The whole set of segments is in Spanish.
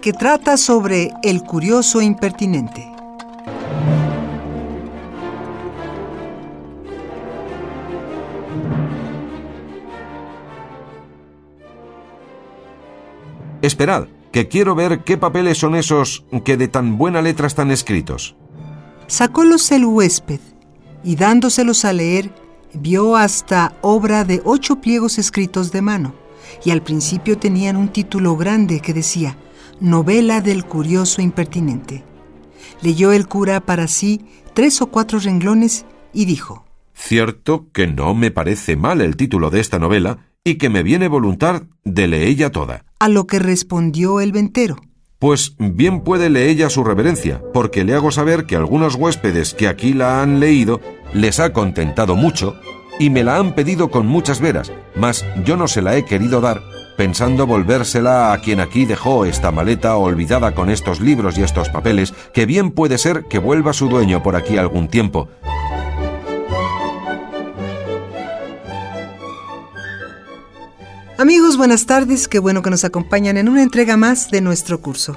que trata sobre el curioso impertinente. Esperad, que quiero ver qué papeles son esos que de tan buena letra están escritos. Sacólos el huésped y dándoselos a leer, vio hasta obra de ocho pliegos escritos de mano, y al principio tenían un título grande que decía, Novela del curioso impertinente. Leyó el cura para sí tres o cuatro renglones y dijo, Cierto que no me parece mal el título de esta novela y que me viene voluntad de leella toda. A lo que respondió el ventero. Pues bien puede leella su reverencia, porque le hago saber que algunos huéspedes que aquí la han leído les ha contentado mucho y me la han pedido con muchas veras, mas yo no se la he querido dar pensando volvérsela a quien aquí dejó esta maleta olvidada con estos libros y estos papeles, que bien puede ser que vuelva su dueño por aquí algún tiempo. Amigos, buenas tardes, qué bueno que nos acompañan en una entrega más de nuestro curso.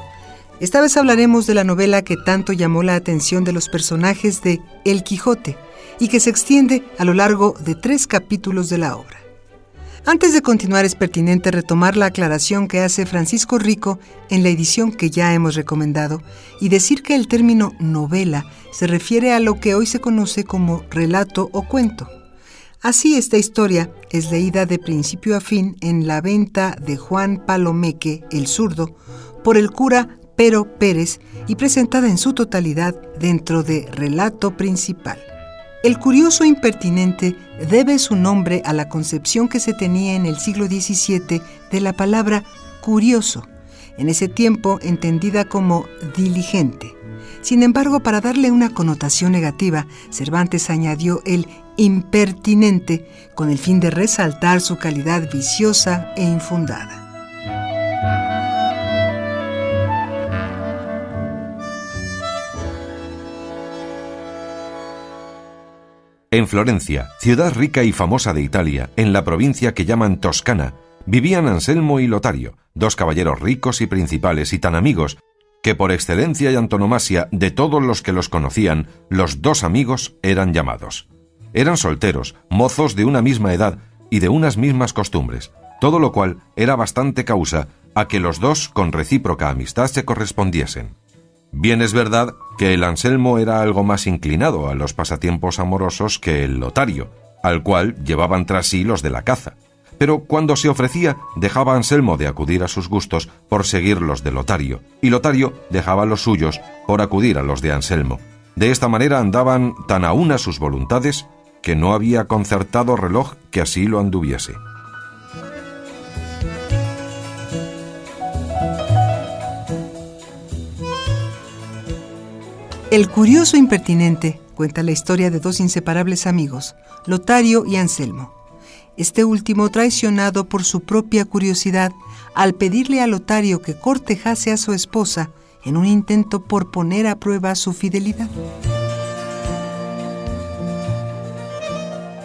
Esta vez hablaremos de la novela que tanto llamó la atención de los personajes de El Quijote y que se extiende a lo largo de tres capítulos de la obra. Antes de continuar es pertinente retomar la aclaración que hace Francisco Rico en la edición que ya hemos recomendado y decir que el término novela se refiere a lo que hoy se conoce como relato o cuento. Así esta historia es leída de principio a fin en la venta de Juan Palomeque, el zurdo, por el cura Pero Pérez y presentada en su totalidad dentro de Relato Principal. El curioso impertinente debe su nombre a la concepción que se tenía en el siglo XVII de la palabra curioso, en ese tiempo entendida como diligente. Sin embargo, para darle una connotación negativa, Cervantes añadió el impertinente con el fin de resaltar su calidad viciosa e infundada. En Florencia, ciudad rica y famosa de Italia, en la provincia que llaman Toscana, vivían Anselmo y Lotario, dos caballeros ricos y principales y tan amigos, que por excelencia y antonomasia de todos los que los conocían, los dos amigos eran llamados. Eran solteros, mozos de una misma edad y de unas mismas costumbres, todo lo cual era bastante causa a que los dos con recíproca amistad se correspondiesen. Bien es verdad que el Anselmo era algo más inclinado a los pasatiempos amorosos que el Lotario, al cual llevaban tras sí los de la caza. Pero cuando se ofrecía, dejaba Anselmo de acudir a sus gustos por seguir los de Lotario, y Lotario dejaba los suyos por acudir a los de Anselmo. De esta manera andaban tan a una sus voluntades que no había concertado reloj que así lo anduviese. El curioso impertinente cuenta la historia de dos inseparables amigos, Lotario y Anselmo. Este último traicionado por su propia curiosidad al pedirle a Lotario que cortejase a su esposa en un intento por poner a prueba su fidelidad.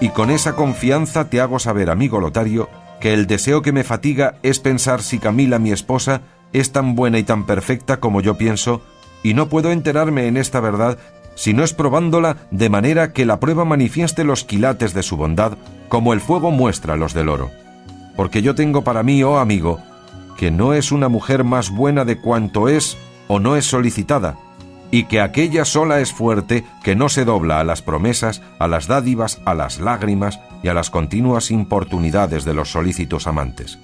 Y con esa confianza te hago saber, amigo Lotario, que el deseo que me fatiga es pensar si Camila, mi esposa, es tan buena y tan perfecta como yo pienso y no puedo enterarme en esta verdad si no es probándola de manera que la prueba manifieste los quilates de su bondad, como el fuego muestra los del oro. Porque yo tengo para mí, oh amigo, que no es una mujer más buena de cuanto es o no es solicitada, y que aquella sola es fuerte que no se dobla a las promesas, a las dádivas, a las lágrimas y a las continuas importunidades de los solícitos amantes.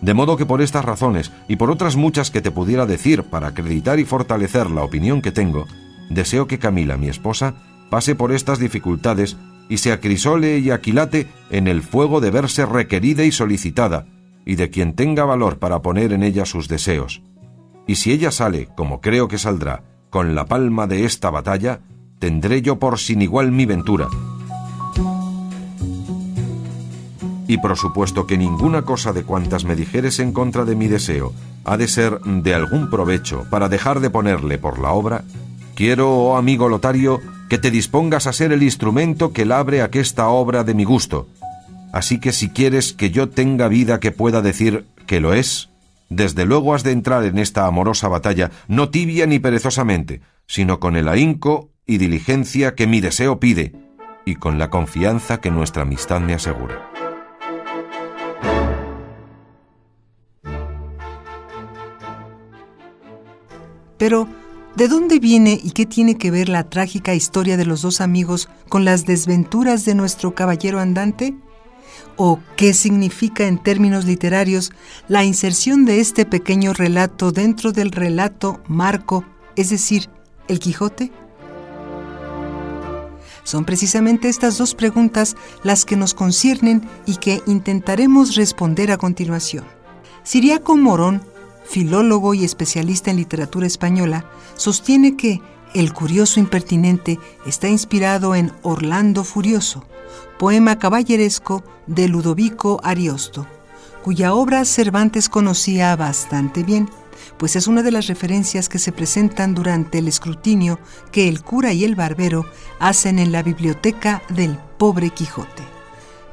De modo que por estas razones y por otras muchas que te pudiera decir para acreditar y fortalecer la opinión que tengo, deseo que Camila, mi esposa, pase por estas dificultades y se acrisole y aquilate en el fuego de verse requerida y solicitada, y de quien tenga valor para poner en ella sus deseos. Y si ella sale, como creo que saldrá, con la palma de esta batalla, tendré yo por sin igual mi ventura. Y por supuesto que ninguna cosa de cuantas me dijeres en contra de mi deseo ha de ser de algún provecho para dejar de ponerle por la obra, quiero, oh amigo Lotario, que te dispongas a ser el instrumento que labre aquesta obra de mi gusto. Así que si quieres que yo tenga vida que pueda decir que lo es, desde luego has de entrar en esta amorosa batalla, no tibia ni perezosamente, sino con el ahínco y diligencia que mi deseo pide, y con la confianza que nuestra amistad me asegura. Pero, ¿de dónde viene y qué tiene que ver la trágica historia de los dos amigos con las desventuras de nuestro caballero andante? ¿O qué significa en términos literarios la inserción de este pequeño relato dentro del relato marco, es decir, el Quijote? Son precisamente estas dos preguntas las que nos conciernen y que intentaremos responder a continuación. Siriaco Morón filólogo y especialista en literatura española, sostiene que El curioso impertinente está inspirado en Orlando Furioso, poema caballeresco de Ludovico Ariosto, cuya obra Cervantes conocía bastante bien, pues es una de las referencias que se presentan durante el escrutinio que el cura y el barbero hacen en la biblioteca del pobre Quijote.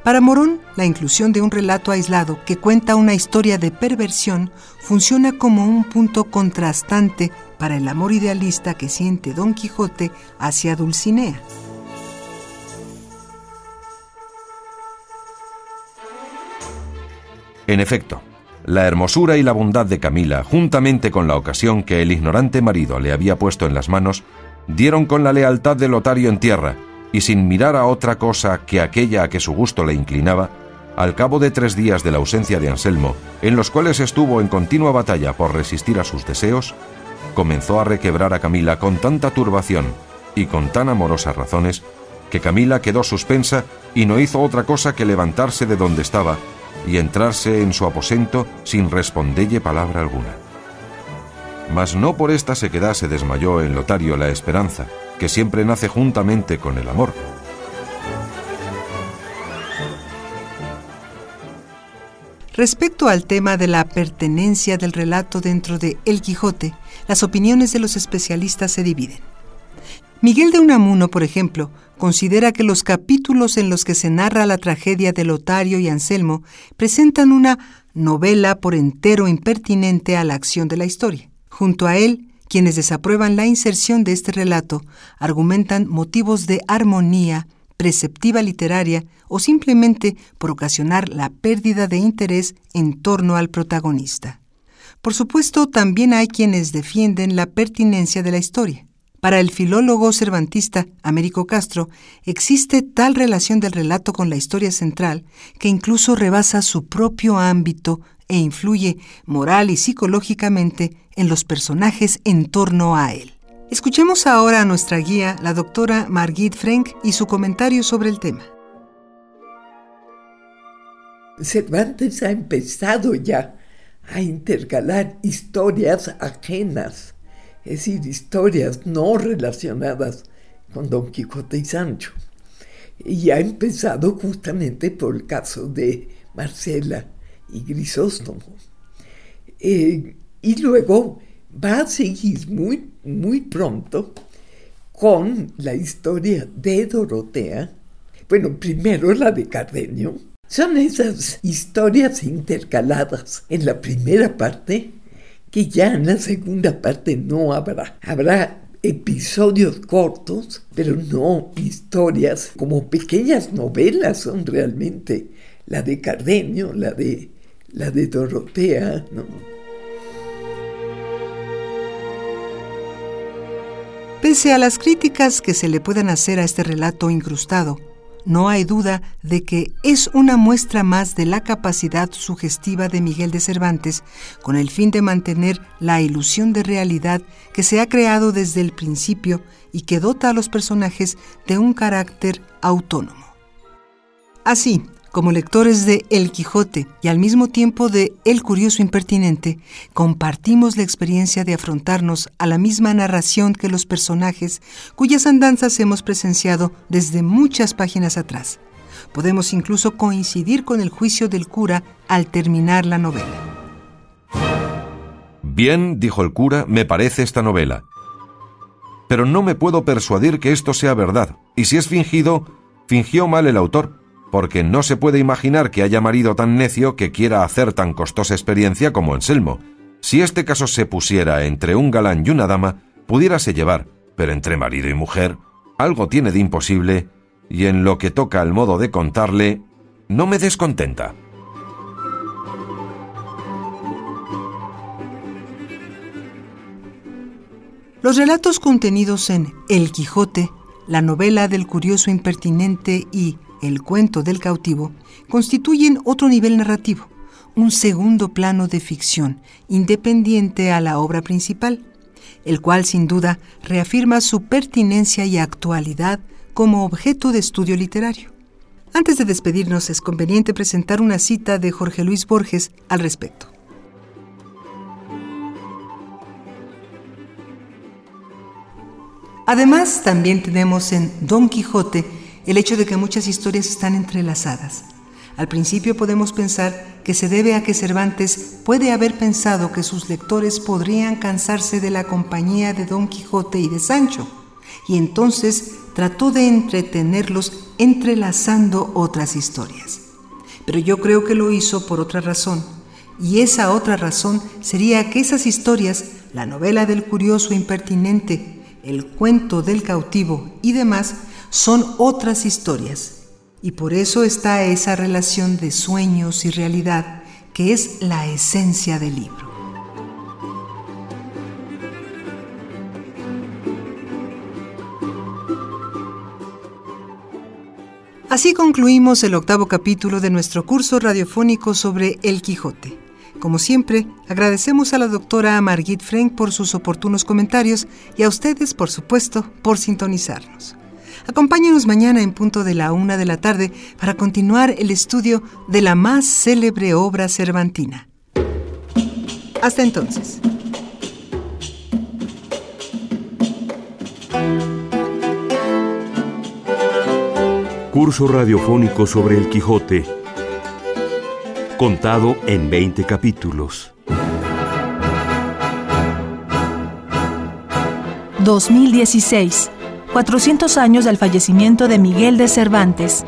Para Morón, la inclusión de un relato aislado que cuenta una historia de perversión funciona como un punto contrastante para el amor idealista que siente Don Quijote hacia Dulcinea. En efecto, la hermosura y la bondad de Camila, juntamente con la ocasión que el ignorante marido le había puesto en las manos, dieron con la lealtad de Lotario en tierra, y sin mirar a otra cosa que aquella a que su gusto le inclinaba, al cabo de tres días de la ausencia de Anselmo, en los cuales estuvo en continua batalla por resistir a sus deseos, comenzó a requebrar a Camila con tanta turbación y con tan amorosas razones, que Camila quedó suspensa y no hizo otra cosa que levantarse de donde estaba y entrarse en su aposento sin respondelle palabra alguna. Mas no por esta se desmayó en Lotario la esperanza, que siempre nace juntamente con el amor. Respecto al tema de la pertenencia del relato dentro de El Quijote, las opiniones de los especialistas se dividen. Miguel de Unamuno, por ejemplo, considera que los capítulos en los que se narra la tragedia de Lotario y Anselmo presentan una novela por entero impertinente a la acción de la historia. Junto a él, quienes desaprueban la inserción de este relato argumentan motivos de armonía, preceptiva literaria o simplemente por ocasionar la pérdida de interés en torno al protagonista. Por supuesto, también hay quienes defienden la pertinencia de la historia. Para el filólogo cervantista Américo Castro, existe tal relación del relato con la historia central que incluso rebasa su propio ámbito e influye moral y psicológicamente en los personajes en torno a él. Escuchemos ahora a nuestra guía, la doctora Margit Frank, y su comentario sobre el tema. Cervantes ha empezado ya a intercalar historias ajenas, es decir, historias no relacionadas con Don Quijote y Sancho. Y ha empezado justamente por el caso de Marcela y Grisóstomo. Eh, y luego va a seguir muy, muy pronto con la historia de Dorotea. Bueno, primero la de Cardenio. Son esas historias intercaladas en la primera parte que ya en la segunda parte no habrá. Habrá episodios cortos, pero no historias como pequeñas novelas son realmente la de Cardenio, la de la de Dorotea, ¿no? Pese a las críticas que se le puedan hacer a este relato incrustado, no hay duda de que es una muestra más de la capacidad sugestiva de Miguel de Cervantes con el fin de mantener la ilusión de realidad que se ha creado desde el principio y que dota a los personajes de un carácter autónomo. Así, como lectores de El Quijote y al mismo tiempo de El Curioso Impertinente, compartimos la experiencia de afrontarnos a la misma narración que los personajes cuyas andanzas hemos presenciado desde muchas páginas atrás. Podemos incluso coincidir con el juicio del cura al terminar la novela. Bien, dijo el cura, me parece esta novela. Pero no me puedo persuadir que esto sea verdad, y si es fingido, fingió mal el autor, porque no se puede imaginar que haya marido tan necio que quiera hacer tan costosa experiencia como Anselmo. Si este caso se pusiera entre un galán y una dama, pudiérase llevar, pero entre marido y mujer, algo tiene de imposible, y en lo que toca al modo de contarle, no me descontenta. Los relatos contenidos en El Quijote, la novela del curioso impertinente y El cuento del cautivo constituyen otro nivel narrativo, un segundo plano de ficción, independiente a la obra principal, el cual sin duda reafirma su pertinencia y actualidad como objeto de estudio literario. Antes de despedirnos es conveniente presentar una cita de Jorge Luis Borges al respecto. Además, también tenemos en Don Quijote el hecho de que muchas historias están entrelazadas. Al principio podemos pensar que se debe a que Cervantes puede haber pensado que sus lectores podrían cansarse de la compañía de Don Quijote y de Sancho, y entonces trató de entretenerlos entrelazando otras historias. Pero yo creo que lo hizo por otra razón, y esa otra razón sería que esas historias, la novela del curioso impertinente, el cuento del cautivo y demás son otras historias. Y por eso está esa relación de sueños y realidad que es la esencia del libro. Así concluimos el octavo capítulo de nuestro curso radiofónico sobre El Quijote. Como siempre, agradecemos a la doctora Margit Frank por sus oportunos comentarios y a ustedes, por supuesto, por sintonizarnos. Acompáñenos mañana en punto de la una de la tarde para continuar el estudio de la más célebre obra cervantina. Hasta entonces. Curso radiofónico sobre el Quijote contado en 20 capítulos. 2016. 400 años del fallecimiento de Miguel de Cervantes.